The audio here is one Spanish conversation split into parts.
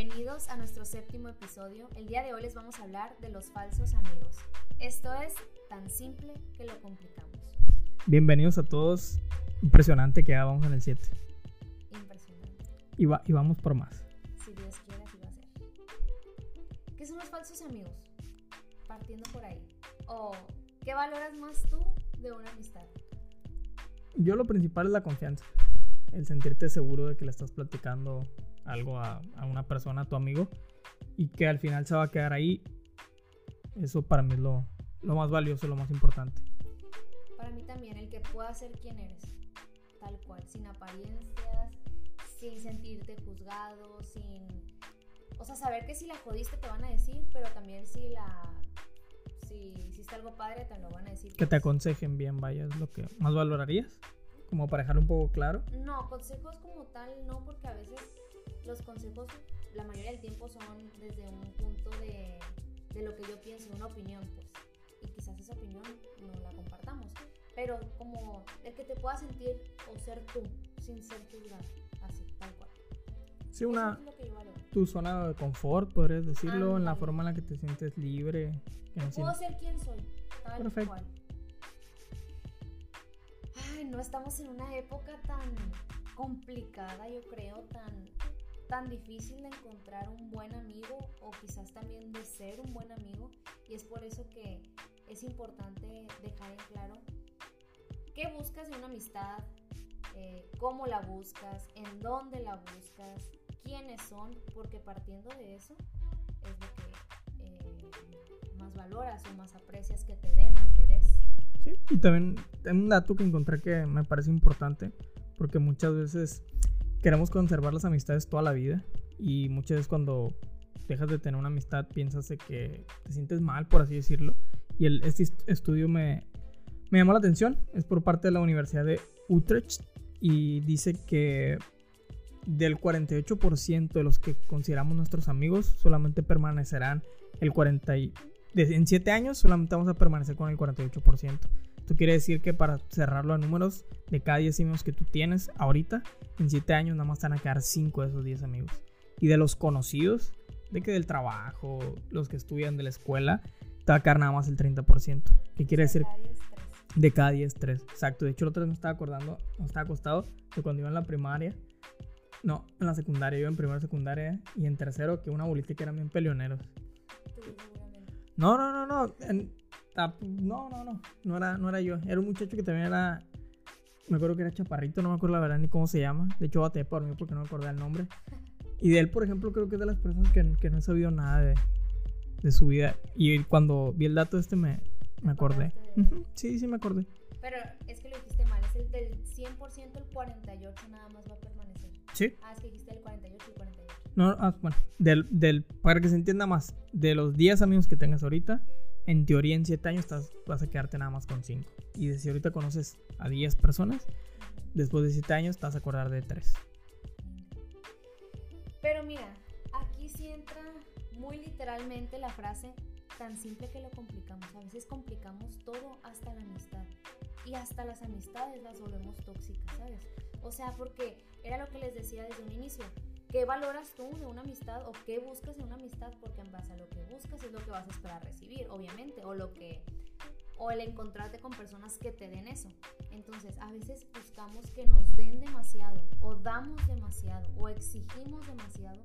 Bienvenidos a nuestro séptimo episodio. El día de hoy les vamos a hablar de los falsos amigos. Esto es tan simple que lo complicamos. Bienvenidos a todos. Impresionante que ya vamos en el 7. Impresionante. Y, va- y vamos por más. Si Dios quiere, así va a ser. ¿Qué son los falsos amigos? Partiendo por ahí. ¿O qué valoras más tú de una amistad? Yo lo principal es la confianza. El sentirte seguro de que le estás platicando algo a, a una persona, a tu amigo, y que al final se va a quedar ahí. Eso para mí es lo, lo más valioso, lo más importante. Para mí también el que pueda ser quien eres, tal cual, sin apariencias, sin sentirte juzgado, sin... O sea, saber que si la jodiste te van a decir, pero también si la... Si hiciste algo padre te lo van a decir. Que te aconsejen bien, vaya, es lo que más valorarías. Como para dejarlo un poco claro. No, consejos como tal no, porque a veces los consejos la mayoría del tiempo son desde un punto de, de lo que yo pienso, una opinión, pues. Y quizás esa opinión no la compartamos. Pero como el que te pueda sentir o ser tú, sin ser juzgado, así, tal cual. Sí, una, es tu zona de confort, podrías decirlo, en la Ándale. forma en la que te sientes libre. que no Puedo ser quien soy, tal Perfecto. cual. Ay, no estamos en una época tan complicada, yo creo, tan, tan difícil de encontrar un buen amigo o quizás también de ser un buen amigo. Y es por eso que es importante dejar en claro qué buscas de una amistad, eh, cómo la buscas, en dónde la buscas, quiénes son, porque partiendo de eso es lo que eh, más valoras o más aprecias que te den o que des. Sí, y también hay un dato que encontré que me parece importante, porque muchas veces queremos conservar las amistades toda la vida y muchas veces cuando dejas de tener una amistad piensas de que te sientes mal, por así decirlo. Y el, este est- estudio me, me llamó la atención, es por parte de la Universidad de Utrecht y dice que del 48% de los que consideramos nuestros amigos solamente permanecerán el 40 y- de- en 7 años solamente vamos a permanecer con el 48%. Esto quiere decir que para cerrarlo a números, de cada 10 amigos que tú tienes ahorita, en 7 años nada más te van a quedar 5 de esos 10 amigos. Y de los conocidos, de que del trabajo, los que estudian de la escuela, te va a quedar nada más el 30%. ¿Qué quiere decir? De cada 10, 3. Exacto. De hecho, el otro día me estaba acordando, me estaba acostado de cuando iba en la primaria. No, en la secundaria, yo en primera secundaria y en tercero, que una bolita que eran bien peleoneros. No, no, no, no. en- no, no, no. No era, no era yo. Era un muchacho que también era. Me acuerdo que era chaparrito, no me acuerdo la verdad ni cómo se llama. De hecho, batallé por mí porque no me acordé el nombre. Y de él, por ejemplo, creo que es de las personas que, que no he sabido nada de, de su vida. Y cuando vi el dato este me, me acordé. él. Ujú, Sí, sí, me acordé. Pero es que lo dijiste mal, es el del 100% el 48 nada más va a permanecer. Sí. Ah, es que dijiste el 48 y 48. No, ah, bueno, del, del, para que se entienda más, de los 10 amigos que tengas ahorita, en teoría en 7 años estás, vas a quedarte nada más con 5. Y si ahorita conoces a 10 personas, después de 7 años vas a acordar de 3. Pero mira, aquí sí entra muy literalmente la frase tan simple que lo complicamos. A veces complicamos todo hasta la amistad. Y hasta las amistades las volvemos tóxicas, ¿sabes? O sea, porque era lo que les decía desde un inicio. ¿Qué valoras tú de una amistad o qué buscas en una amistad? Porque en base a lo que buscas es lo que vas a esperar recibir, obviamente, o lo que o el encontrarte con personas que te den eso. Entonces, a veces buscamos que nos den demasiado o damos demasiado o exigimos demasiado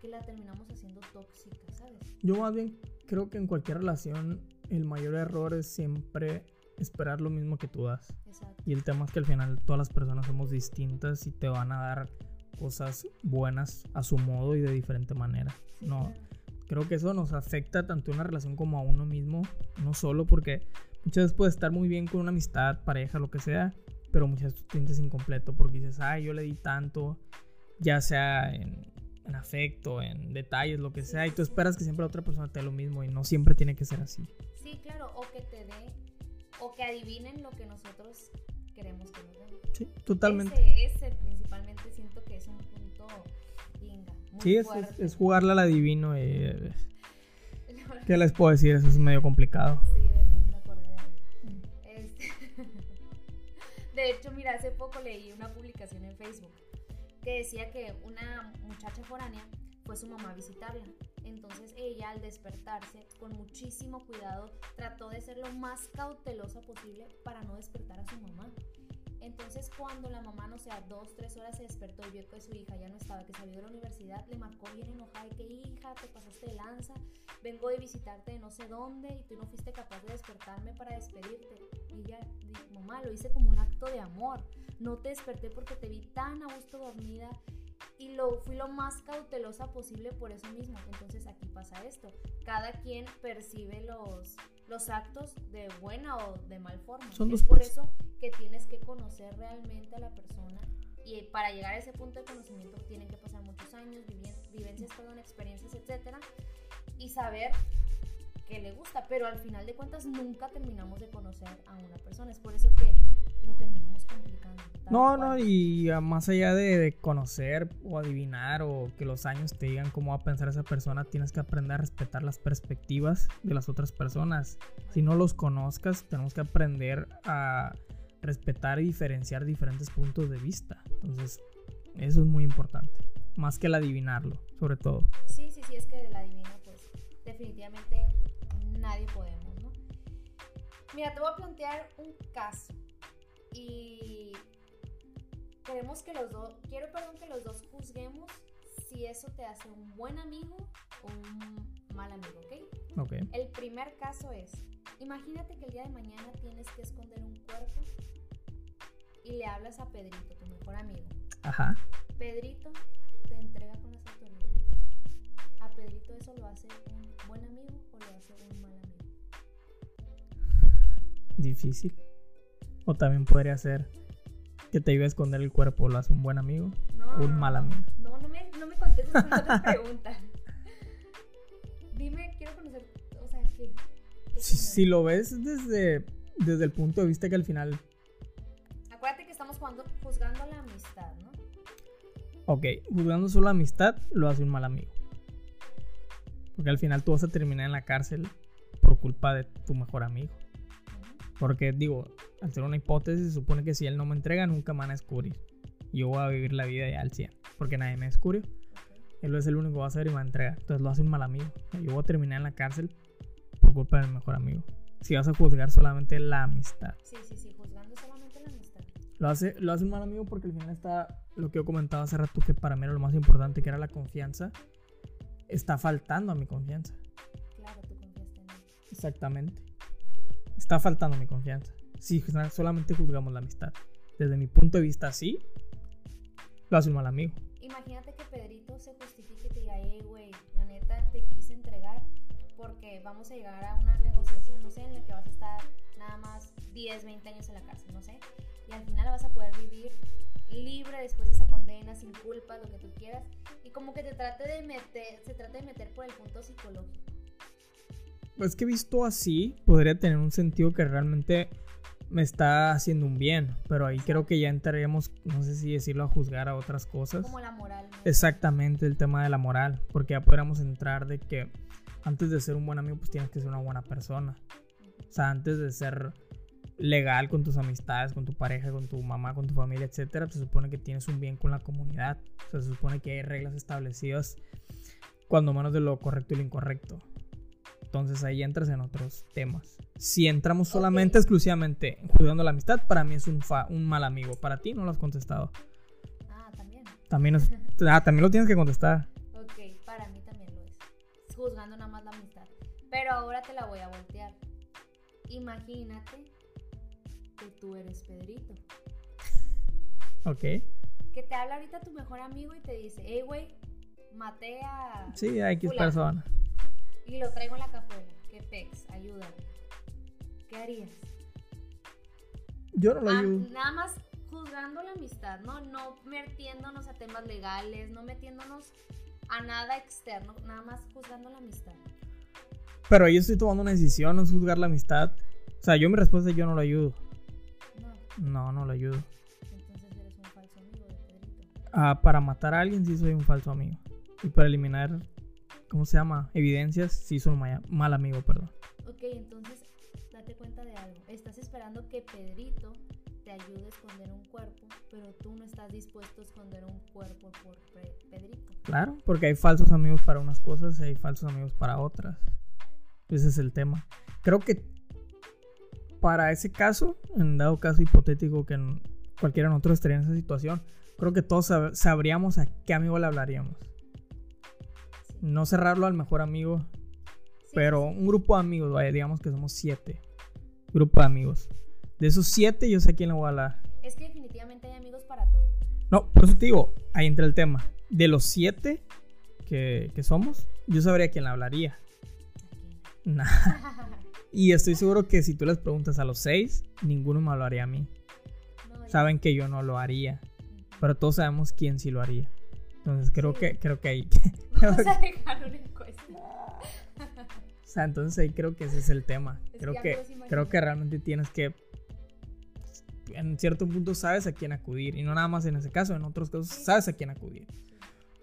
que la terminamos haciendo tóxica, ¿sabes? Yo más bien creo que en cualquier relación el mayor error es siempre esperar lo mismo que tú das. Exacto. Y el tema es que al final todas las personas somos distintas y te van a dar cosas buenas a su modo y de diferente manera. No, creo que eso nos afecta tanto a una relación como a uno mismo, no solo porque muchas veces puedes estar muy bien con una amistad, pareja, lo que sea, pero muchas veces te sientes incompleto porque dices, ay, yo le di tanto, ya sea en, en afecto, en detalles, lo que sea, y tú esperas que siempre la otra persona te dé lo mismo y no siempre tiene que ser así. Sí, claro, o que te dé o que adivinen lo que nosotros queremos que nos den. Sí, totalmente. Ese, ese principalmente Sí, es, es, es jugarla al adivino y... ¿Qué les puedo decir? Eso es medio complicado. Sí, de nuevo me acordé de. Este, De hecho, mira, hace poco leí una publicación en Facebook que decía que una muchacha foránea fue su mamá a visitarla. Entonces ella al despertarse, con muchísimo cuidado, trató de ser lo más cautelosa posible para no despertar a su mamá. Entonces cuando la mamá, no sé, a dos, tres horas se despertó y vio que su hija ya no estaba, que salió de la universidad, le marcó bien enojada y que hija, te pasaste de lanza, vengo de visitarte de no sé dónde y tú no fuiste capaz de despertarme para despedirte. Y ella dijo, mamá, lo hice como un acto de amor, no te desperté porque te vi tan a gusto dormida y lo fui lo más cautelosa posible por eso mismo. Entonces aquí pasa esto. Cada quien percibe los, los actos de buena o de mal forma. Son es por eso que tienes que conocer realmente a la persona y para llegar a ese punto de conocimiento tienen que pasar muchos años, vivencias, perdón, experiencias, etcétera, y saber qué le gusta, pero al final de cuentas nunca terminamos de conocer a una persona. Es por eso que lo terminamos complicando. No, no, y más allá de, conocer o adivinar o que los años te digan cómo va a pensar esa persona, tienes que aprender a respetar las perspectivas de las otras personas. Si no los conozcas, tenemos que aprender a respetar y diferenciar diferentes puntos de vista. Entonces, eso es muy importante. Más que el adivinarlo, sobre todo. Sí, sí, sí, es que el adivino, pues definitivamente nadie podemos, ¿no? Mira, te voy a plantear un caso y queremos que los dos, quiero perdón que los dos juzguemos si eso te hace un buen amigo o un mal amigo, ¿ok? Ok. El primer caso es, imagínate que el día de mañana tienes que esconder un cuerpo y le hablas a Pedrito, tu mejor amigo. Ajá. Pedrito te entrega con las autoridades. ¿A Pedrito eso lo hace un buen amigo o lo hace un mal amigo? Difícil. O también podría ser que te iba a esconder el cuerpo, lo hace un buen amigo o un mal amigo. No, no me, no me contestes con otra pregunta. Dime, quiero conocer, o sea, ¿qué? si, lo ves desde, desde el punto de vista que al final... Acuérdate que estamos jugando, juzgando la amistad, ¿no? Ok, juzgando solo la amistad, lo hace un mal amigo. Porque al final tú vas a terminar en la cárcel por culpa de tu mejor amigo. Porque digo, al ser una hipótesis, supone que si él no me entrega, nunca me van a descubrir. Yo voy a vivir la vida ya al 100, porque nadie me descubrió. Él es el único que va a hacer y me va a entregar. Entonces lo hace un mal amigo. Yo voy a terminar en la cárcel por culpa del mejor amigo. Si vas a juzgar solamente la amistad. Sí, sí, sí, juzgando solamente la amistad. Lo hace, lo hace un mal amigo porque al final está lo que yo comentaba hace rato, que para mí era lo más importante, que era la confianza. Está faltando a mi confianza. Claro, tú confiaste en él. Exactamente está faltando mi confianza. Si solamente juzgamos la amistad. Desde mi punto de vista, sí, lo hace un mal amigo. Imagínate que Pedrito se justifique y te diga, eh, güey, la neta te quise entregar porque vamos a llegar a una negociación, no sé, en la que vas a estar nada más 10, 20 años en la cárcel, no sé. Y al final vas a poder vivir libre después de esa condena, sin culpa, lo que tú quieras. Y como que te trate de meter, se trata de meter por el punto psicológico es que visto así, podría tener un sentido que realmente me está haciendo un bien, pero ahí creo que ya entraríamos, no sé si decirlo, a juzgar a otras cosas. Como la moral. Exactamente, el tema de la moral, porque ya podríamos entrar de que antes de ser un buen amigo, pues tienes que ser una buena persona. O sea, antes de ser legal con tus amistades, con tu pareja, con tu mamá, con tu familia, etcétera, se supone que tienes un bien con la comunidad. O sea, se supone que hay reglas establecidas, cuando menos de lo correcto y lo incorrecto. Entonces ahí entras en otros temas. Si entramos solamente, exclusivamente juzgando la amistad, para mí es un, un mal amigo. Para ti no lo has contestado. Ah, también. También, ah, también lo tienes que contestar. Ok, para mí también lo es. Juzgando nada más la amistad. Pero ahora te la voy a voltear. Imagínate que tú eres Pedrito. Ok. Que te habla ahorita tu mejor amigo y te dice, hey, güey, maté a... Sí, a X persona y lo traigo en la cajuela. ¿Qué pex? Ayúdame. ¿Qué harías? Yo no lo ah, ayudo. Nada más juzgando la amistad, ¿no? No metiéndonos a temas legales, no metiéndonos a nada externo, nada más juzgando la amistad. Pero yo estoy tomando una decisión, no es juzgar la amistad. O sea, yo mi respuesta es yo no lo ayudo. No. No, no lo ayudo. Entonces eres un falso amigo de Pedrito. Ah, para matar a alguien sí soy un falso amigo. Y para eliminar ¿cómo se llama? Evidencias, sí son mal, mal amigo, perdón. Ok, entonces date cuenta de algo. Estás esperando que Pedrito te ayude a esconder un cuerpo, pero tú no estás dispuesto a esconder un cuerpo por Pe- Pedrito. Claro, porque hay falsos amigos para unas cosas y hay falsos amigos para otras. Ese es el tema. Creo que para ese caso, en dado caso hipotético que cualquiera de nosotros estaría en esa situación, creo que todos sab- sabríamos a qué amigo le hablaríamos. No cerrarlo al mejor amigo, Sí, pero un grupo de amigos, vaya, digamos que somos siete. Grupo de amigos. De esos siete, yo sé quién le voy a hablar. Es que definitivamente hay amigos para todo. No, por eso te digo, ahí entra el tema. De los siete que, que somos, yo sabría quién le hablaría. Nah. Y estoy seguro que si tú les preguntas a los seis, ninguno me hablaría a mí. No, Saben que yo no lo haría, pero todos sabemos quién sí lo haría. Entonces creo Sí. que creo que ahí, Vamos a dejar una encuesta. o sea, entonces ahí creo que ese es el tema. Es Creo que me creo que realmente tienes que en cierto punto sabes a quién acudir y no nada más en ese caso, en otros casos sabes a quién acudir.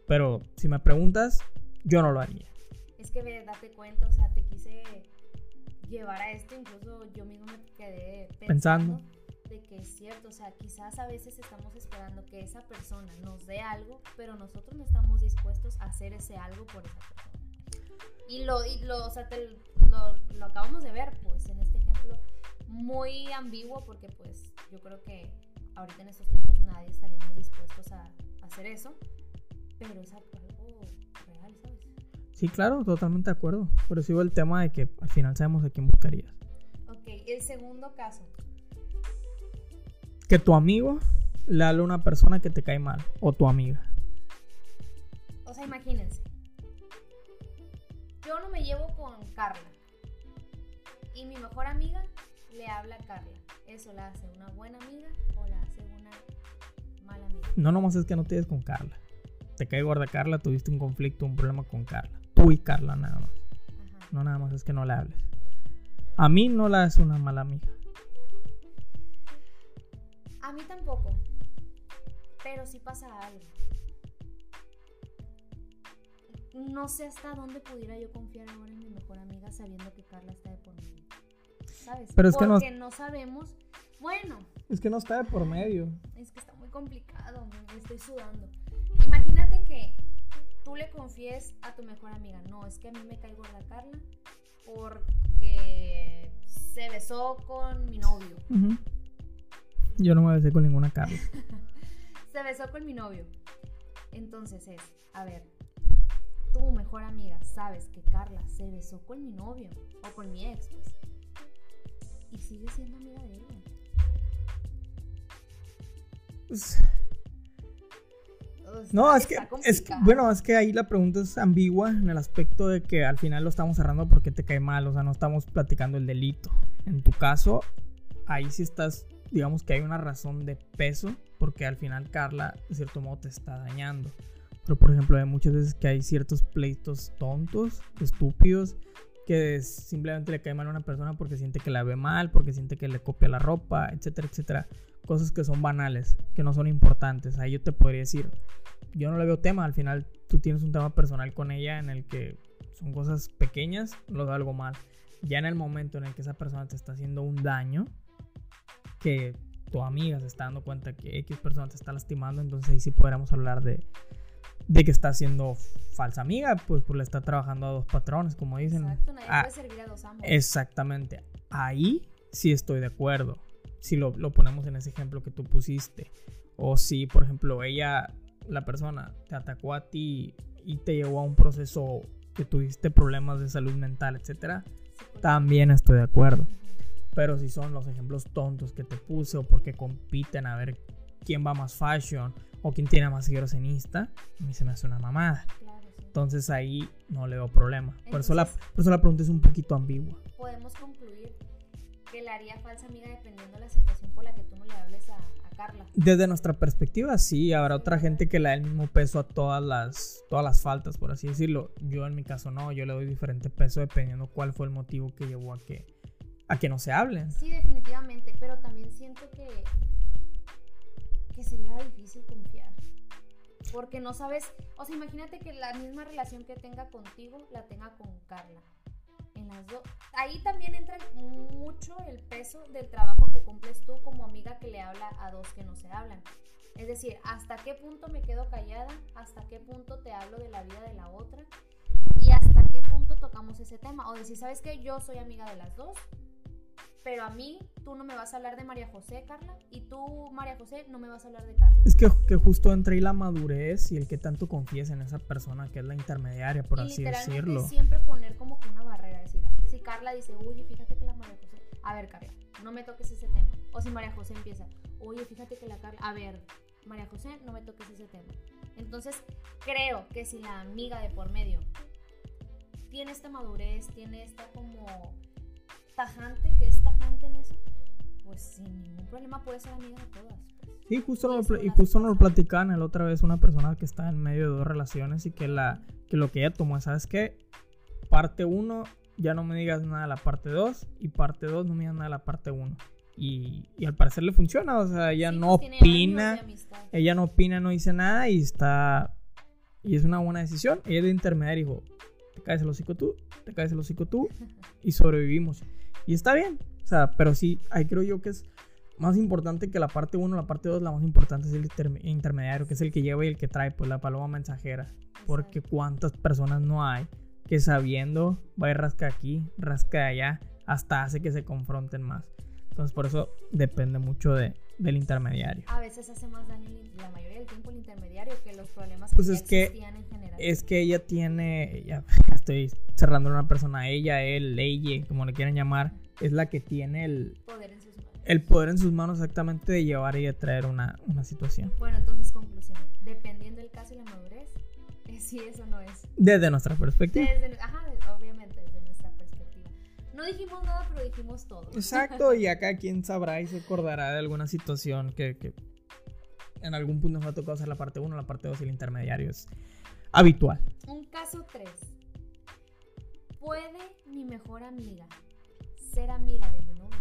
Pero si me preguntas, yo no lo haría. Es que ve, date cuenta, o sea, te quise llevar a esto, incluso yo mismo me quedé pensando, Pensando. Que es cierto, o sea, quizás a veces estamos esperando que esa persona nos dé algo, pero nosotros no estamos dispuestos a hacer ese algo por esa persona. Y lo, y lo, o sea, te- lo, lo acabamos de ver, pues, en este ejemplo, muy ambiguo, porque pues yo creo que ahorita en estos tiempos nadie estaríamos dispuestos a, a hacer eso, pero es algo real, ¿sabes? Sí, claro, totalmente de acuerdo. Pero sigo el tema de que al final sabemos a quién buscarías. Ok, el segundo caso. Que tu amigo le hable a una persona que te cae mal. O tu amiga. O sea, imagínense. Yo no me llevo con Carla. Y mi mejor amiga le habla a Carla. ¿Eso la hace una buena amiga o la hace una mala amiga? No nomás es que no te des con Carla. Te cae gorda Carla, tuviste un conflicto, un problema con Carla. Tú y Carla nada más. Ajá. No nada más es que no le hables. A mí no la es una mala amiga. A mí tampoco. Pero sí pasa algo. No sé hasta dónde pudiera yo confiar ahora en mi mejor amiga sabiendo que Carla está de por medio. ¿Sabes? Pero es que no- Porque no sabemos. Bueno, Es que no está de por medio. Es que está muy complicado, me estoy sudando. Imagínate que tú le confíes a tu mejor amiga, no, es que a mí me cae gorda Carla porque se besó con mi novio. Yo no me besé con ninguna Carla. Se besó con mi novio. Entonces es, a ver, tu mejor amiga sabes que Carla se besó con mi novio o con mi ex, pues. Y sigue siendo amiga de ella. Pues, O sea, No, es que, es que, bueno, es que ahí la pregunta es ambigua en el aspecto de que al final lo estamos cerrando porque te cae mal, o sea, no estamos platicando el delito. En tu caso, ahí sí estás, digamos que hay una razón de peso, porque al final Carla, de cierto modo, te está dañando. Pero, por ejemplo, hay muchas veces que hay ciertos pleitos tontos, estúpidos, que simplemente le cae mal a una persona porque siente que la ve mal, porque siente que le copia la ropa, etcétera, etcétera. Cosas que son banales, que no son importantes. Ahí yo te podría decir, yo no le veo tema, al final tú tienes un tema personal con ella en el que son cosas pequeñas, no lo veo algo mal. Ya en el momento en el que esa persona te está haciendo un daño, que tu amiga se está dando cuenta que X persona te está lastimando, entonces ahí sí podríamos hablar de, de que está siendo falsa amiga, pues, pues le está trabajando a dos patrones, como dicen. Exacto, nadie Ah, puede servir a dos amos. Exactamente. Ahí sí estoy de acuerdo. Si lo, lo ponemos en ese ejemplo que tú pusiste. O si, por ejemplo, ella, la persona, te atacó a ti y te llevó a un proceso que tuviste problemas de salud mental, etcétera, Psicológico. también estoy de acuerdo. Pero si son los ejemplos tontos que te puse o porque compiten a ver quién va más fashion o quién tiene más seguidores en Insta, a mí se me hace una mamada. Claro, sí. Entonces ahí no le veo problema. Por eso, la, Entonces- por eso la pregunta es un poquito ambigua. Podemos concluir que la haría falsa amiga dependiendo de la situación por la que tú no le hables a, a Carla. Desde nuestra perspectiva, sí, habrá otra gente que le da el mismo peso a todas las, todas las faltas, por así decirlo. Yo en mi caso no, yo le doy diferente peso dependiendo cuál fue el motivo que llevó a que, a que no se hablen. Sí, definitivamente, pero también siento que, que sería difícil confiar. Porque no sabes, o sea, imagínate que la misma relación que tenga contigo la tenga con Carla. En las dos. Ahí también entra mucho el peso del trabajo que cumples tú como amiga que le habla a dos que no se hablan. Es decir, hasta qué punto me quedo callada, hasta qué punto te hablo de la vida de la otra y hasta qué punto tocamos ese tema. O decir, ¿sabes qué? Yo soy amiga de las dos, pero a mí tú no me vas a hablar de María José, Carla, y tú, María José, no me vas a hablar de Carla. Es que, que justo entra ahí la madurez y el que tanto confíes en esa persona que es la intermediaria, por y así decirlo. siempre poner como que una barrera, decir, si Carla dice, oye, fíjate que la María José, a ver, Carla, no me toques ese tema. O si María José empieza, oye, fíjate que la Carla, a ver, María José, no me toques ese tema. Entonces, creo que si la amiga de por medio tiene esta madurez, tiene esta como tajante, que es tajante en eso, pues sin ningún problema puede ser amiga de todas. pues. Sí, justo, Y lo, y justo nos lo platicaban el otra vez una persona que está en medio de dos relaciones y que, la, que lo que ella tomó, ¿sabes qué? Parte 1, ya no me digas nada de la parte 2 y parte 2, no me digas nada de la parte 1. Y, y al parecer le funciona, o sea, ella Sí, no pues opina, ella no opina, no dice nada y está... Y es una buena decisión. Ella de intermediaria y dijo, te caes el hocico tú, te caes el hocico tú y sobrevivimos. Y está bien, o sea, pero sí, ahí creo yo que es más importante que la parte 1, la parte 2, la más importante es el interme- intermediario, que es el que lleva y el que trae, pues la paloma mensajera. Porque cuántas personas no hay que sabiendo va y rasca aquí, rasca allá, hasta hace que se confronten más. Entonces por eso depende mucho de, del intermediario. A veces hace más daño la mayoría del tiempo el intermediario que los problemas que Pues es que existían en general. Es que ella tiene, ya estoy cerrando una persona, ella, él, ella, como le quieran llamar, es la que tiene el, poder en sus manos. el poder en sus manos exactamente de llevar y de traer una, una situación. Bueno, entonces conclusión. Dependiendo del caso y la madurez, es si eso no es. Desde nuestra perspectiva. Desde, ajá, No dijimos nada, pero dijimos todo. Exacto, y acá quien sabrá y se acordará de alguna situación que, que en algún punto nos ha tocado hacer la parte 1, la parte 2 y el intermediario es habitual. Un caso 3. ¿Puede mi mejor amiga ser amiga de mi novio?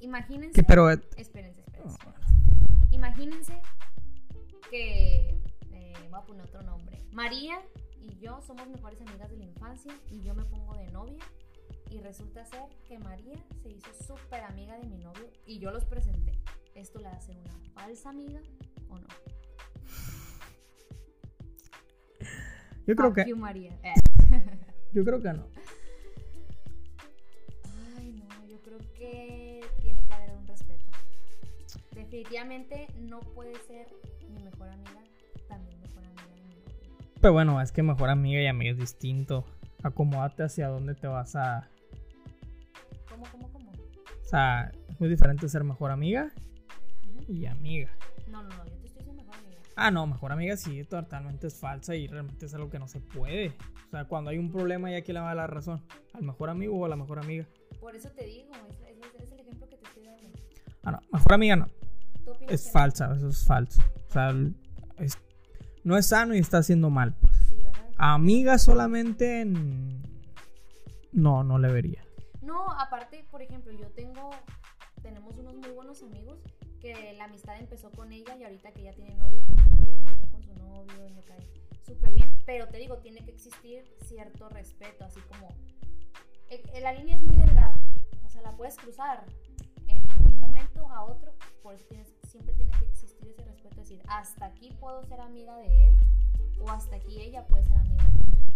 Imagínense. Pero eh, Espérense, espérense, espérense. Imagínense que. eh, voy a poner otro nombre. María y yo somos mejores amigas de la infancia y yo me pongo de novia. Y resulta ser que María se hizo súper amiga de mi novio y yo los presenté. ¿Esto la hace una falsa amiga o no? yo creo Fuck que you, María. Eh. yo creo que no. Ay, no, yo creo que tiene que haber un respeto. Definitivamente no puede ser mi mejor amiga, también mejor amiga de mi novio. Pero bueno, es que mejor amiga y amiga es distinto. Acomódate hacia dónde te vas a. O sea, es muy diferente ser mejor amiga y amiga. No, no, no, yo te estoy diciendo mejor amiga. Ah, no, mejor amiga sí, totalmente es falsa y realmente es algo que no se puede. O sea, cuando hay un problema, ¿ya quién le va la razón? ¿Al mejor amigo o a la mejor amiga? Por eso te digo, es, es- es el ejemplo que te estoy dando. Ah, no, mejor amiga no. ¿Tú opinas Es que no? falsa, eso es falso. O sea, es- no es sano y está haciendo mal, pues. Sí, ¿verdad? Amiga solamente. No, no le vería. No, aparte, por ejemplo, yo tengo, tenemos unos muy buenos amigos que la amistad empezó con ella y ahorita que ya tiene novio, muy bien con su novio y me cae súper bien. Pero te digo, tiene que existir cierto respeto, así como eh, eh, la línea es muy delgada, o sea, la puedes cruzar en un momento a otro, por eso tienes, siempre tiene que existir ese respeto, decir, hasta aquí puedo ser amiga de él o hasta aquí ella puede ser amiga de él.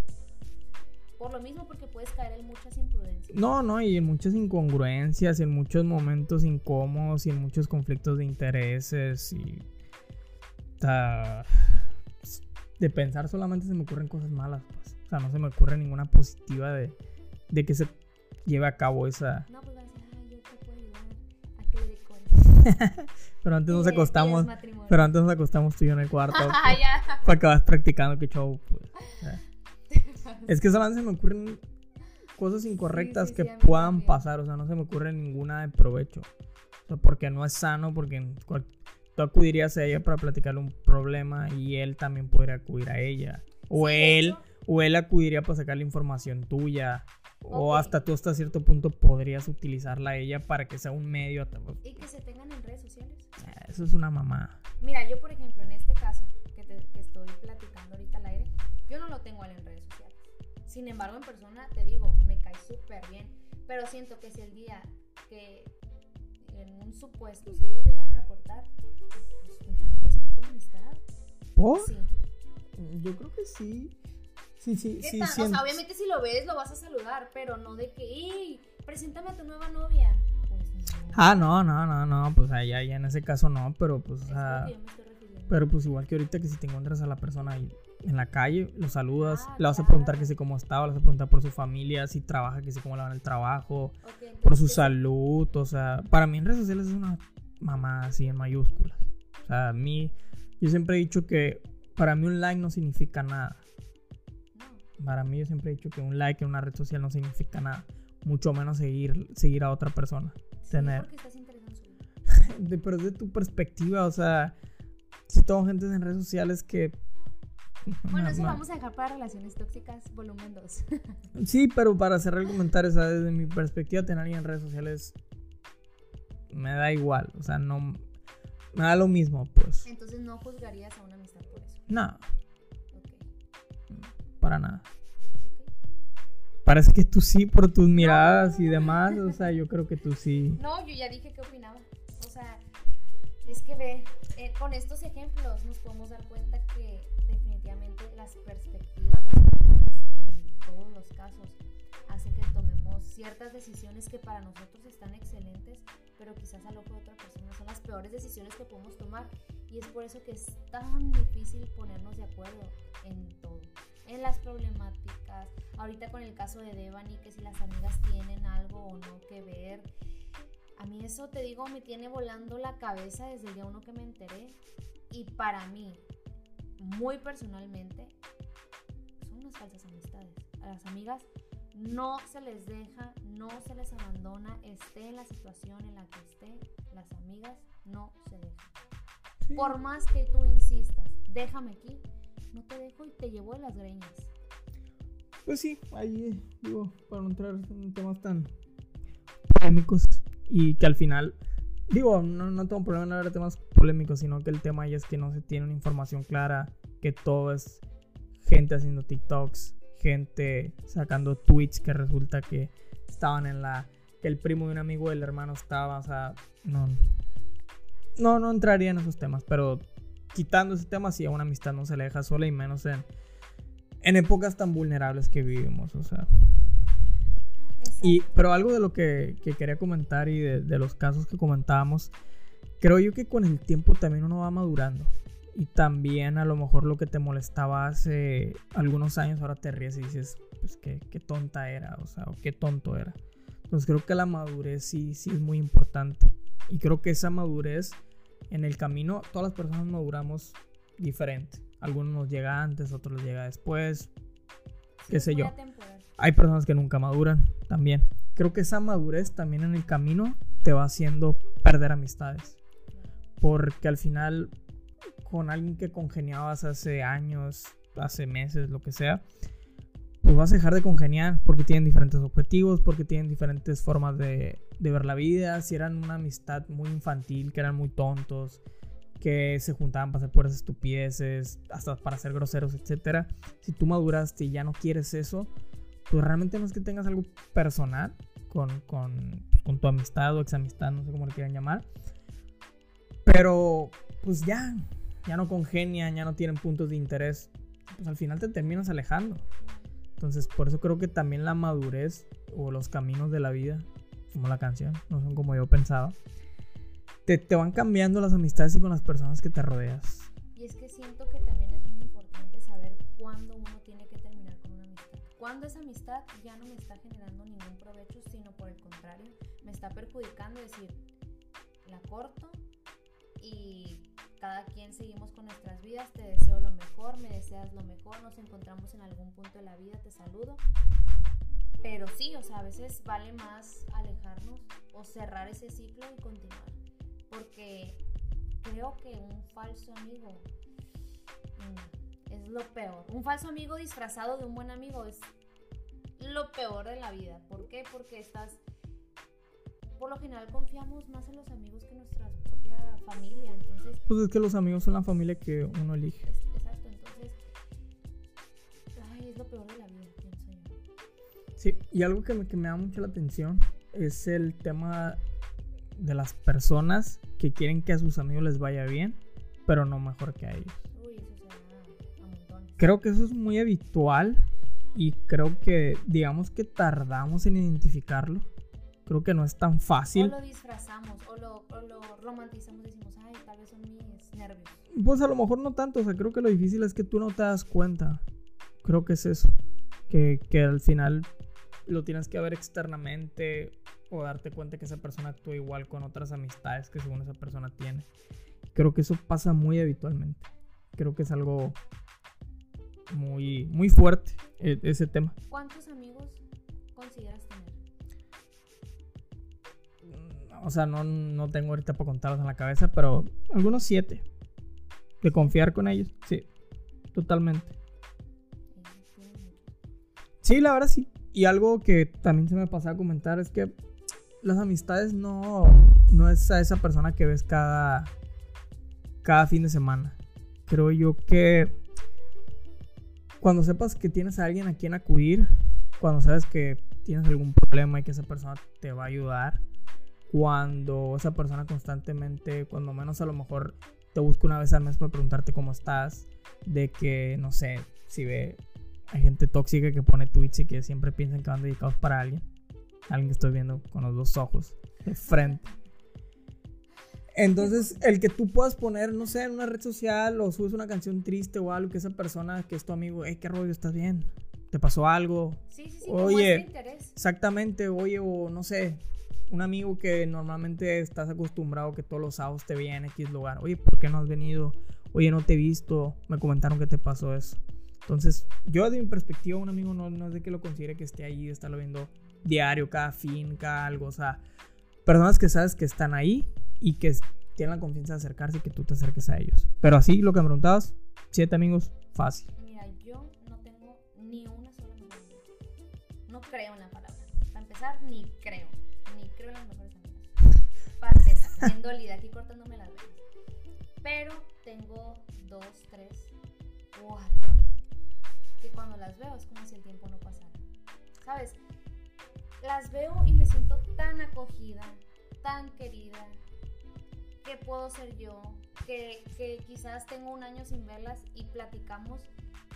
Por lo mismo, porque puedes caer en muchas imprudencias. No, no, y en muchas incongruencias, en muchos momentos incómodos, y en muchos conflictos de intereses, y. sea, de pensar solamente se me ocurren cosas malas, pues. O sea, no se me ocurre ninguna positiva de, de que se lleve a cabo esa. No, pues vas a decir, ay, yo te puedo ayudar a que le. Pero antes nos acostamos. Pero antes nos acostamos tú y yo en el cuarto. Ah, ya. Para que vas practicando que show, pues. o sea. Es que solamente se me ocurren cosas incorrectas sí, que sí, puedan también. pasar. O sea, no se me ocurre ninguna de provecho. O sea, porque no es sano, porque tú acudirías a ella para platicarle un problema y él también podría acudir a ella. O él, o él acudiría para sacarle información tuya. O hasta tú hasta cierto punto podrías utilizarla a ella para que sea un medio. Y que se tengan en redes sociales. Eso es una mamá. Mira, yo por ejemplo, en este caso que, te- que estoy platicando ahorita al aire, yo no lo tengo en redes sociales. Sin embargo, en persona te digo, me cae súper bien. Pero siento que si el día que, en un supuesto, si ellos llegaran a cortar, pues ¿Por? Sí. Yo creo que sí. Sí, sí, ¿Qué sí. O sea, obviamente si lo ves lo vas a saludar, pero no de que, ¡ey! Preséntame a tu nueva novia. Pues no. Ah, no, no, no, no, pues ahí, ahí en ese caso no, pero pues, o sea, pero pues igual que ahorita que si te encuentras a la persona ahí en la calle, lo saludas, Ah, le vas a preguntar que si cómo está, le vas a preguntar por su familia, si trabaja, que si cómo le va en el trabajo, por su ¿qué- salud, o sea, para mí en redes sociales es una mamá así en mayúsculas. O sea, a mí, yo siempre he dicho que para mí un like no significa nada. Para mí yo siempre he dicho que un like en una red social no significa nada, mucho menos seguir, seguir a otra persona. Sí, Tener. estás pero de tu perspectiva, o sea, si tengo gente en redes sociales que... Bueno, no, eso no. vamos a dejar para relaciones tóxicas, volumen 2. Sí, pero para cerrar el comentario, o sea, desde mi perspectiva, tener alguien en redes sociales me da igual, o sea, no... Me da lo mismo, pues. Entonces no juzgarías a una amistad por eso. No, Ok. para nada. Parece que tú sí, por tus miradas y demás, o sea, yo creo que tú sí. No, yo ya dije qué opinaba. O sea, es que ve, eh, con estos ejemplos nos podemos dar cuenta las perspectivas, las opiniones en todos los casos hacen que tomemos ciertas decisiones que para nosotros están excelentes, pero quizás al ojo de otra persona son las peores decisiones que podemos tomar. Y es por eso que es tan difícil ponernos de acuerdo en todo. En las problemáticas, ahorita con el caso de Devani, que si las amigas tienen algo o no que ver, a mí eso te digo me tiene volando la cabeza desde el día uno que me enteré. Y para mí, muy personalmente, son unas falsas amistades. A las amigas no se les deja, no se les abandona, esté en la situación en la que esté, las amigas no se dejan. Sí. Por más que tú insistas, déjame aquí, no te dejo y te llevo de las greñas. Pues sí, ahí digo, para no entrar en temas tan polémicos y que al final, digo, no, no tengo problema en hablar de temas polémicos, sino que el tema ahí es que no se tiene una información clara, que todo es gente haciendo TikToks, gente sacando tweets que resulta que estaban en la, que el primo de un amigo del hermano estaba, o sea, no, no, no entraría en esos temas, pero quitando ese tema, sí, a una amistad no se le deja sola y menos en, en épocas tan vulnerables que vivimos, o sea. Y, pero algo de lo que, que quería comentar y de, de los casos que comentábamos, creo yo que con el tiempo también uno va madurando. Y también a lo mejor lo que te molestaba hace algunos años, ahora te ríes y dices, pues qué, qué tonta era, o sea, o qué tonto era. Entonces creo que la madurez sí, sí es muy importante. Y creo que esa madurez en el camino, todas las personas maduramos diferente. Algunos nos llega antes, otros les llega después. qué sé yo. atemporal. Hay personas que nunca maduran también. Creo que esa madurez también en el camino te va haciendo perder amistades. Porque al final, con alguien que congeniabas hace años, hace meses, lo que sea, pues vas a dejar de congeniar porque tienen diferentes objetivos, porque tienen diferentes formas de, ver la vida. Si eran una amistad muy infantil, que eran muy tontos, que se juntaban para hacer puras estupideces, hasta para ser groseros, etcétera. Si tú maduraste y ya no quieres eso, pues realmente no es que tengas algo personal con, con, con tu amistad o examistad, no sé cómo le quieran llamar. Pero pues ya, ya no congenian, ya no tienen puntos de interés. Pues al final te terminas alejando. Entonces por eso creo que también la madurez o los caminos de la vida, como la canción, no son como yo pensaba, te, te van cambiando las amistades y con las personas que te rodeas. Y es que siento que también Cuando esa amistad ya no me está generando ningún provecho, sino por el contrario, me está perjudicando, es decir, la corto y cada quien seguimos con nuestras vidas, te deseo lo mejor, me deseas lo mejor, nos encontramos en algún punto de la vida, te saludo. Pero sí, o sea, a veces vale más alejarnos o cerrar ese ciclo y continuar. Porque creo que un falso amigo mm, es lo peor. Un falso amigo disfrazado de un buen amigo es lo peor de la vida. ¿Por qué? Porque estás... Por lo general confiamos más en los amigos que en nuestra propia familia. Entonces, Pues es que los amigos son la familia que uno elige. es- exacto. Entonces, ay, es lo peor de la vida, pienso yo. Sí, y algo que me, que me da mucho la atención es el tema de las personas que quieren que a sus amigos les vaya bien, pero no mejor que a ellos. Creo que eso es muy habitual y creo que, digamos que tardamos en identificarlo. Creo que no es tan fácil. O lo disfrazamos, o lo, o lo romantizamos, decimos, ay, tal vez son mis nervios. Pues a lo mejor no tanto, o sea, creo que lo difícil es que tú no te das cuenta. Creo que es eso. Que, que al final lo tienes que ver externamente o darte cuenta que esa persona actúa igual con otras amistades que según esa persona tiene. Creo que eso pasa muy habitualmente. Creo que es algo muy, muy fuerte e- ese tema. ¿Cuántos amigos consideras tener? O sea, no, no tengo ahorita para contarlos en la cabeza, pero algunos siete. De confiar con ellos, sí, totalmente. Sí, la verdad sí. Y algo que también se me pasaba a comentar es que las amistades no, no es a esa persona que ves cada, cada fin de semana. Creo yo que cuando sepas que tienes a alguien a quien acudir, cuando sabes que tienes algún problema y que esa persona te va a ayudar, cuando esa persona constantemente, cuando menos a lo mejor te busca una vez al mes para preguntarte cómo estás, de que, no sé, si ve, hay gente tóxica que pone tweets y que siempre piensan que van dedicados para alguien, alguien que estoy viendo con los dos ojos de frente. Entonces, el que tú puedas poner, no sé, en una red social o subes una canción triste o algo, que esa persona que es tu amigo, hey, qué rollo, ¿estás bien? ¿Te pasó algo? Sí, sí, sí, Oye. interés. Exactamente, oye, o no sé, un amigo que normalmente estás acostumbrado que todos los sábados te veía en X lugar, oye, ¿por qué no has venido? Oye, no te he visto, me comentaron que te pasó eso. Entonces, yo de mi perspectiva, un amigo no, no es de que lo considere que esté ahí, estarlo viendo diario, cada fin, cada algo, o sea, personas que sabes que están ahí y que tienen la confianza de acercarse y que tú te acerques a ellos. Pero así, lo que me preguntabas, siete amigos, fácil. Mira, yo no tengo ni una sola amiga. No creo en la palabra. Para empezar, ni creo. Ni creo en las mejores amigas. Para empezar, bien dolida, aquí cortándome las venas. Pero tengo dos, tres, cuatro. Que cuando las veo es como si el tiempo no pasara. ¿Sabes? Las veo y me siento tan acogida, tan querida, que puedo ser yo, que, que quizás tengo un año sin verlas y platicamos,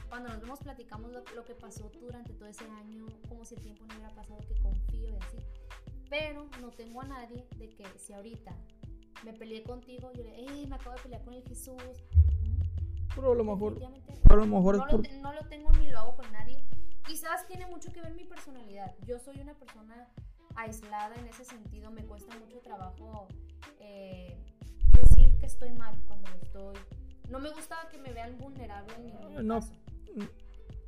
cuando nos vemos platicamos lo, lo que pasó durante todo ese año, como si el tiempo no hubiera pasado, que confío y así. Pero no tengo a nadie de que si ahorita me peleé contigo, yo le, hey, me acabo de pelear con el Jesús. Pero a lo mejor, pero a lo mejor no, es lo, por... no lo tengo ni lo hago con nadie. Quizás tiene mucho que ver mi personalidad. Yo soy una persona aislada en ese sentido. Me cuesta mucho trabajo eh, decir que estoy mal cuando lo estoy. No me gusta que me vean vulnerable en ningún No. caso.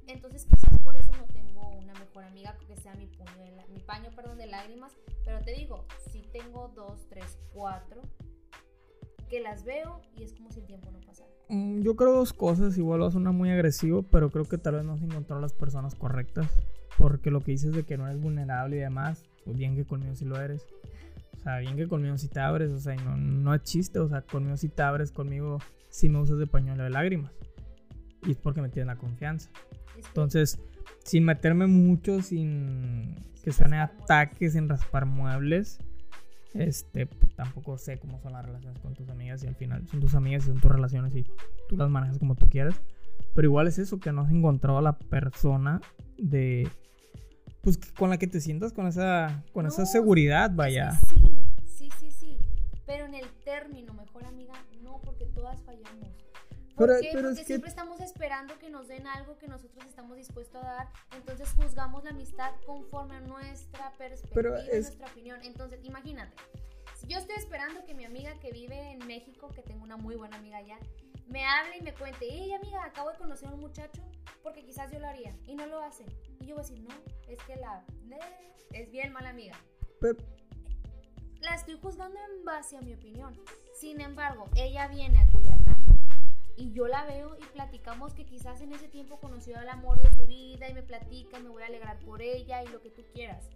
Entonces quizás por eso no tengo una mejor amiga que sea mi, puño de la- mi paño perdón, de lágrimas. Pero te digo, sí tengo dos, tres, cuatro que las veo y es como si el tiempo no pasara. Mm, Yo creo dos cosas, igual va a sonar muy agresivo, pero creo que tal vez no has encontrado las personas correctas. Porque lo que dices de que no eres vulnerable y demás, pues bien que conmigo sí lo eres. O sea, bien que conmigo sí te abres, o sea, no, no es chiste, o sea, conmigo sí te abres, conmigo sí me usas de pañuelo de lágrimas. Y es porque me tienes la confianza. Entonces, sin meterme mucho, sin que suene a ataque, sin raspar muebles, este, pues, tampoco sé cómo son las relaciones con tus amigas y al final son tus amigas y son tus relaciones y tú las manejas como tú quieras. Pero igual es eso, que no has encontrado a la persona de... Pues con la que te sientas con esa, con esa seguridad, vaya. sí, sí, sí, sí. Pero en el término, mejor amiga, no, porque todas fallamos. ¿Por Pero- qué? pero es porque que- siempre estamos esperando que nos den algo que nosotros estamos dispuestos a dar. Entonces juzgamos la amistad conforme a nuestra perspectiva, Pero es- nuestra opinión. Entonces, imagínate, yo estoy esperando que mi amiga que vive en México, que tengo una muy buena amiga allá, me hable y me cuente, hey amiga, acabo de conocer a un muchacho, porque quizás yo lo haría, y no lo hace. Y yo voy a decir, no, es que la... es bien mala amiga Pero- la estoy juzgando en base a mi opinión. Sin embargo, ella viene a Culiacán y yo la veo y platicamos que quizás en ese tiempo conoció al amor de su vida y me platica, me voy a alegrar por ella y lo que tú quieras.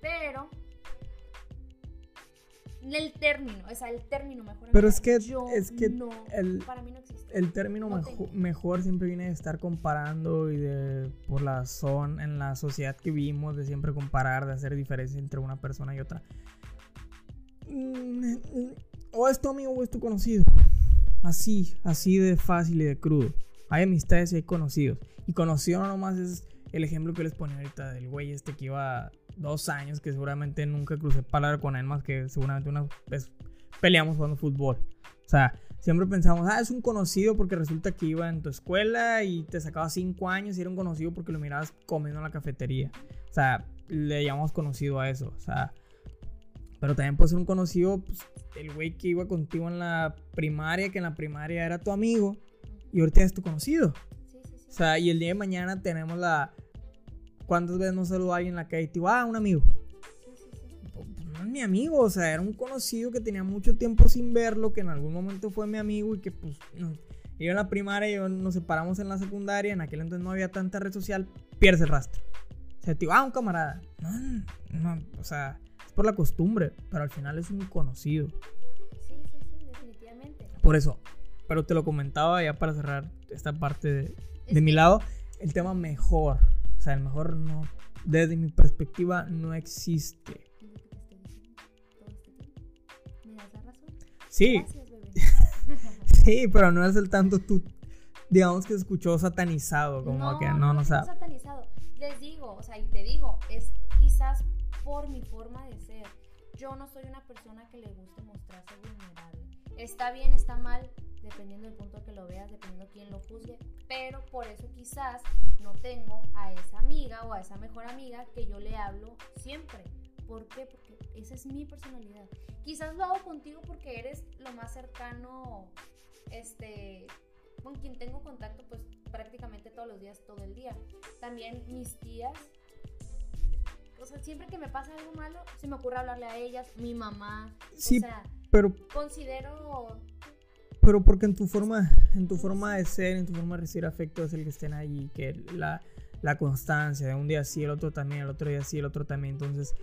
Pero el término, o sea, el término mejor. Pero es que- yo es que no, el- para mí no existe. el término No mejo- mejor siempre viene de estar comparando y de por la zona en la sociedad que vivimos de siempre comparar de hacer diferencia entre una persona y otra Mm, o es tu amigo o es tu conocido así así de fácil y de crudo Hay amistades y hay conocidos. Y conocido no nomás es el ejemplo que les ponía ahorita del güey este que iba dos años, que seguramente nunca crucé palabra con él, más que seguramente una vez peleamos jugando fútbol. O sea, siempre pensamos, ah, es un conocido porque resulta que iba en tu escuela y te sacaba cinco años y era un conocido porque lo mirabas comiendo en la cafetería. O sea, le llamamos conocido a eso. O sea, pero también puede ser un conocido, pues, el güey que iba contigo en la primaria, que en la primaria era tu amigo y ahorita es tu conocido. O sea, y el día de mañana tenemos la. ¿Cuántas veces nos saludó alguien en la calle digo, ah, un amigo? Pues, no es mi amigo, o sea, era un conocido que tenía mucho tiempo sin verlo, que en algún momento fue mi amigo y que pues yo en la primaria y yo nos separamos en la secundaria, en aquel entonces no había tanta red social, pierdes el rastro. O sea, digo, ah, un camarada. No, no, o sea, es por la costumbre, pero al final es un conocido. Sí, sí, sí, definitivamente. Por eso, pero te lo comentaba ya para cerrar esta parte de, de mi lado, el tema mejor. Sea, el mejor no, desde mi perspectiva, no existe. Sí. sí, pero no es el tanto tú, digamos que se escuchó satanizado, como que no, no, no satanizado. Les digo, o sea, y te digo, es quizás por mi forma de ser. Yo no soy una persona que le guste mostrarse vulnerable. Está bien, está mal, dependiendo del punto que lo veas, dependiendo de quién lo juzgue, pero por eso quizás no tengo a esa amiga o a esa mejor amiga que yo le hablo siempre. ¿Por qué? Porque esa es mi personalidad. Quizás lo hago contigo porque eres lo más cercano, este, con quien tengo contacto pues prácticamente todos los días, todo el día. También mis tías, o sea, siempre que me pasa algo malo, se me ocurre hablarle a ellas, mi mamá. Sí, o sea, pero considero pero porque en tu forma, en tu forma de ser, en tu forma de recibir afecto es el que estén ahí, que la, la constancia de un día sí, el otro también, el otro día sí, el otro también. Entonces,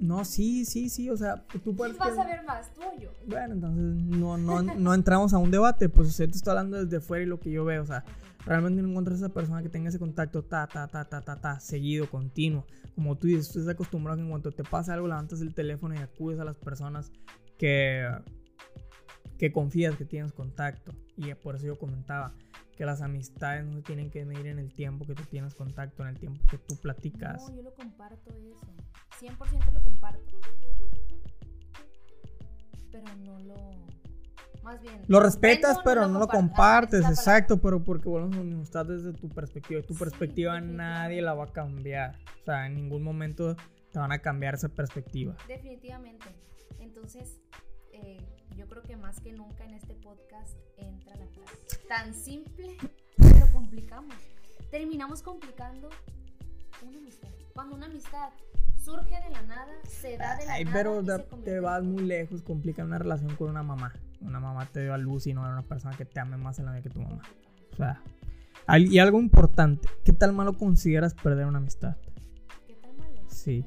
no, sí, sí, sí, o sea, tú puedes... ¿Quién vas a ver más, tú o yo? Bueno, entonces no, no, no entramos a un debate, pues usted te está hablando desde fuera y lo que yo veo, o sea, realmente no encuentras a esa persona que tenga ese contacto ta, ta, ta, ta, ta, ta, seguido, continuo. Como tú dices, tú estás acostumbrado que en cuanto te pasa algo, levantas el teléfono y acudes a las personas que que confías que tienes contacto. Y por eso yo comentaba que las amistades no se tienen que medir en el tiempo que tú tienes contacto, en el tiempo que tú platicas. No, yo lo comparto eso. 100% lo comparto. Pero no lo... Más bien... Lo respetas, pero no, lo, compartes, exacto, pero porque bueno, está desde tu perspectiva. Tu perspectiva nadie la va a cambiar. O sea, en ningún momento te van a cambiar esa perspectiva. Definitivamente. Entonces, eh, yo creo que más que nunca en este podcast entra la frase. Tan simple, pero complicamos. Terminamos complicando una amistad. Cuando una amistad surge de la nada, se da de la Ay, nada. Pero te vas muy lejos, complica una relación con una mamá. Una mamá te dio a luz y no era una persona que te ame más en la vida que tu mamá. O sea, y algo importante, ¿qué tal malo consideras perder una amistad? ¿Qué tal malo? Sí.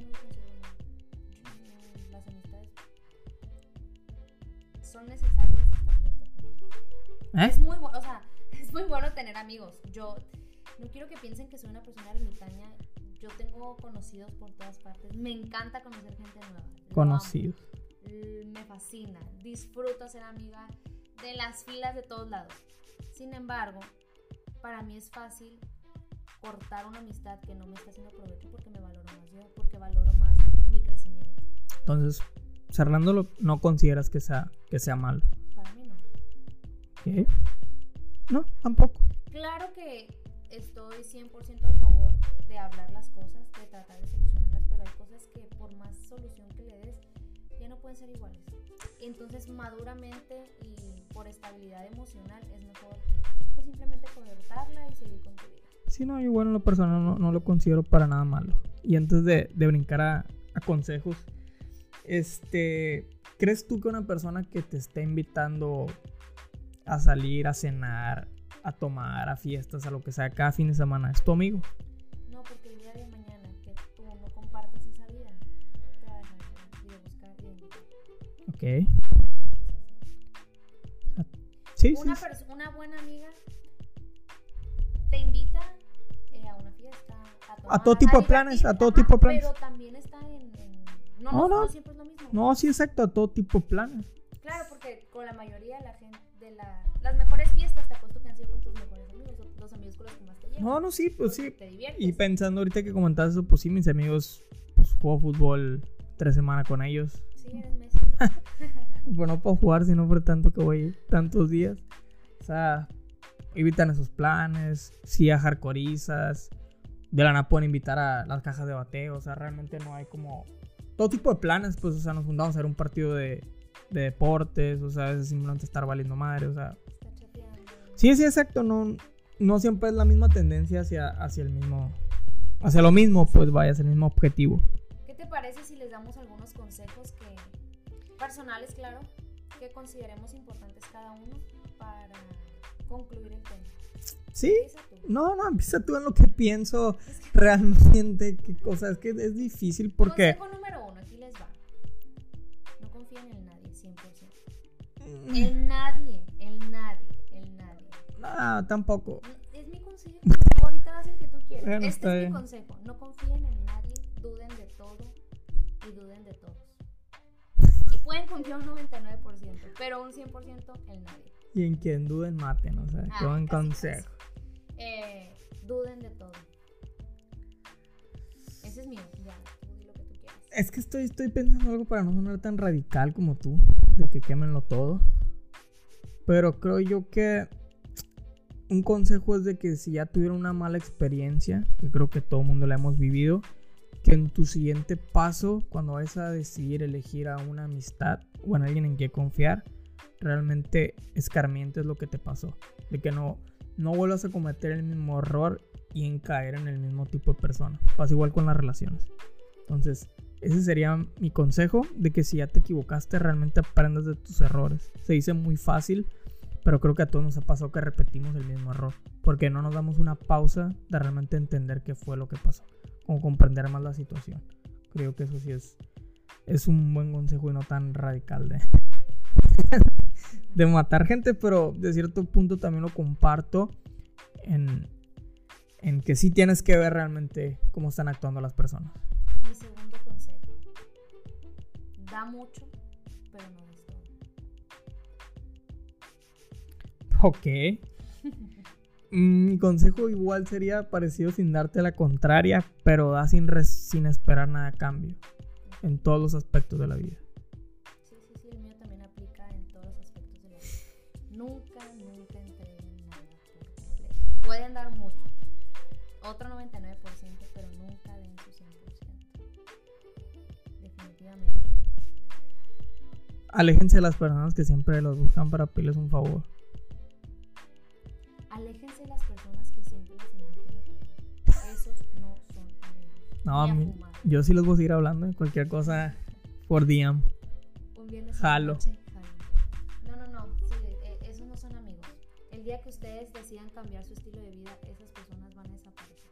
¿Eh? Es muy bueno, o sea, es muy bueno tener amigos. Yo no quiero que piensen que soy una persona ermitaña. Yo tengo conocidos por todas partes. Me encanta conocer gente nueva. Conocidos. Me fascina. Disfruto ser amiga de las filas de todos lados. Sin embargo, para mí es fácil cortar una amistad que no me está haciendo provecho porque me valoro más yo, porque valoro más mi crecimiento. Entonces, cerrándolo, no consideras que sea, que sea malo. ¿Qué? No, tampoco. Claro que estoy 100% a favor de hablar las cosas, de tratar de solucionarlas, pero hay cosas que por más solución que le des, ya no pueden ser iguales. Entonces, maduramente y por estabilidad emocional, es mejor pues simplemente cortarla y seguir con tu vida. Sí, no, yo bueno, lo personal no, no, lo considero para nada malo. Y antes de, de brincar a, a consejos, este, ¿crees tú que una persona que te está invitando a salir, a cenar, a tomar, a fiestas, a lo que sea, cada fin de semana, ¿es tu amigo? No, porque el día de mañana que tú no compartas esa vida, te va a dejar de buscar y Ok. Sí, una, sí. una buena amiga te invita eh, a una fiesta, a, tomar, a todo tipo de planes, a todo tipo de planes. Pero también está en. en no, no, no, siempre es lo mismo. No, sí, exacto, a todo tipo de planes. Claro, porque con la mayoría de la No, no, sí, pues sí. Te diviertes. Y pensando ahorita que comentaste eso, pues sí, mis amigos, pues juego fútbol tres semanas con ellos. Sí, eres Messi. Pues no puedo jugar si no por tanto que voy tantos días. O sea, evitan esos planes, sí a hardcoreizas. De la nada pueden invitar a las cajas de bateo. O sea, realmente no hay como. Todo tipo de planes, pues, o sea, nos juntamos a hacer un partido de, de deportes. O sea, a veces simplemente estar valiendo madre. O sea, sí, sí, exacto. No, no siempre es la misma tendencia hacia, hacia el mismo. Hacia lo mismo, pues vaya, hacia el mismo objetivo. ¿Qué te parece si les damos algunos consejos que personales, claro, que consideremos importantes cada uno para concluir el tema? Sí, no, no, empieza tú en lo que pienso realmente. Qué cosa, es que es difícil porque. Consejo número uno, aquí les va. No confíen en nadie, 100%. Mm, en nadie. No, tampoco. Es mi consejo. Tú ahorita das el que tú quieras. Bueno, este es mi consejo. No confíen en nadie, duden de todo y duden de todos. Y pueden confiar un 99%, pero un 100% en nadie. Y en quien duden, maten, o sea, Ah, qué buen consejo. Eh, duden de todo. Ese es mío. Ya, tú di lo que tú quieras. Es que estoy, estoy pensando algo para no sonar tan radical como tú, de que quémenlo todo. Pero creo yo que un consejo es de que si ya tuvieron una mala experiencia, que creo que todo el mundo la hemos vivido, que en tu siguiente paso, cuando vayas a decidir elegir a una amistad o a alguien en que confiar, realmente escarmientes lo que te pasó. De que no, no vuelvas a cometer el mismo error y en caer en el mismo tipo de persona. Pasa igual con las relaciones. Entonces, ese sería mi consejo de que si ya te equivocaste, realmente aprendas de tus errores. Se dice muy fácil, pero creo que a todos nos ha pasado que repetimos el mismo error, porque no nos damos una pausa de realmente entender qué fue lo que pasó, como comprender más la situación. Creo que eso sí es, es un buen consejo y no tan radical de, de matar gente, pero de cierto punto también lo comparto en, en que sí tienes que ver realmente cómo están actuando las personas. Mi segundo consejo. Da mucho, pero no Ok. Mm, Mi consejo igual sería parecido sin darte la contraria, pero da sin, res- sin esperar nada a cambio en todos los aspectos de la vida. Sí, sí, sí, el mío también aplica en todos los aspectos de la vida. Nunca, nunca entreguen nada por completo. Pueden dar mucho, otro 99%, pero nunca den su 100%. Definitivamente. Aléjense de las personas que siempre los buscan para pedirles un favor. No, mí- yo sí les voy a seguir hablando de cualquier cosa por DM. Un viernes en Jalo. noche, jalo. No, no, no. Sí, eh, esos no son amigos. El día que ustedes decidan cambiar su estilo de vida, esas personas van a desaparecer.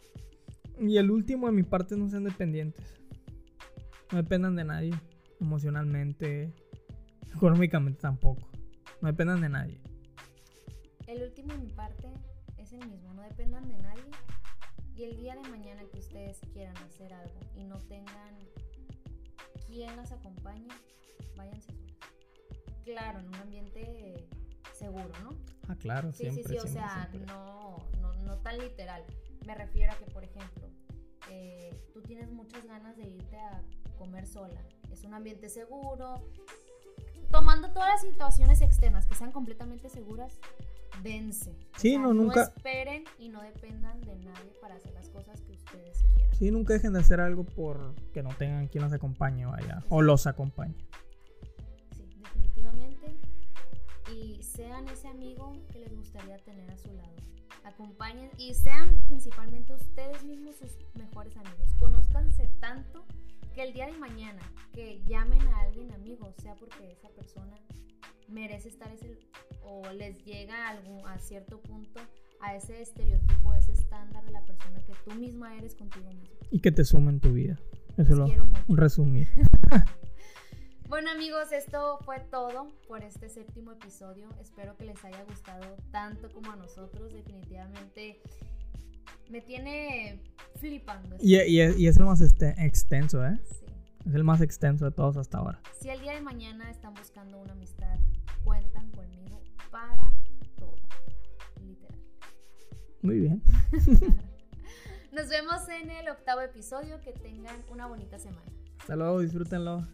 Y el último de mi parte no sean dependientes. No dependan de nadie. Emocionalmente. Económicamente tampoco. No dependan de nadie. El último de mi parte es el mismo. No dependan de nadie. Y el día de mañana que ustedes quieran hacer algo y no tengan quien las acompañe, váyanse solas. Claro, en un ambiente seguro, ¿no? Ah, claro, Sí, siempre. sí, sí, o siempre, sea, siempre. no, no, no tan literal. Me refiero a que, por ejemplo, eh, tú tienes muchas ganas de irte a comer sola. Es un ambiente seguro. Tomando todas las situaciones externas que sean completamente seguras, dense. O Sí, sea, no, nunca- esperen y no dependan de nadie para hacer las cosas que ustedes quieran. Sí, nunca dejen de hacer algo por que no tengan quien los acompañe, vaya. O los acompañe. Sí, definitivamente. Y sean ese amigo que les gustaría tener a su lado. Acompañen y sean principalmente ustedes mismos sus mejores amigos. Conózcanse tanto que el día de mañana que llamen a alguien amigo, sea porque esa persona merece estar ese o les llega a, algún, a cierto punto a ese estereotipo, ese estándar de la persona que tú misma eres contigo mismo. Y que te sumen tu vida. Eso Los lo resumir. Bueno amigos, esto fue todo por este séptimo episodio. Espero que les haya gustado tanto como a nosotros. Definitivamente me tiene flipando. y- y es el más este- extenso, ¿eh? Sí. Es el más extenso de todos hasta ahora. Si el día de mañana están buscando una amistad, cuentan conmigo para todo. Literal. Muy bien. Nos vemos en el octavo episodio. Que tengan una bonita semana. Hasta luego, disfrútenlo.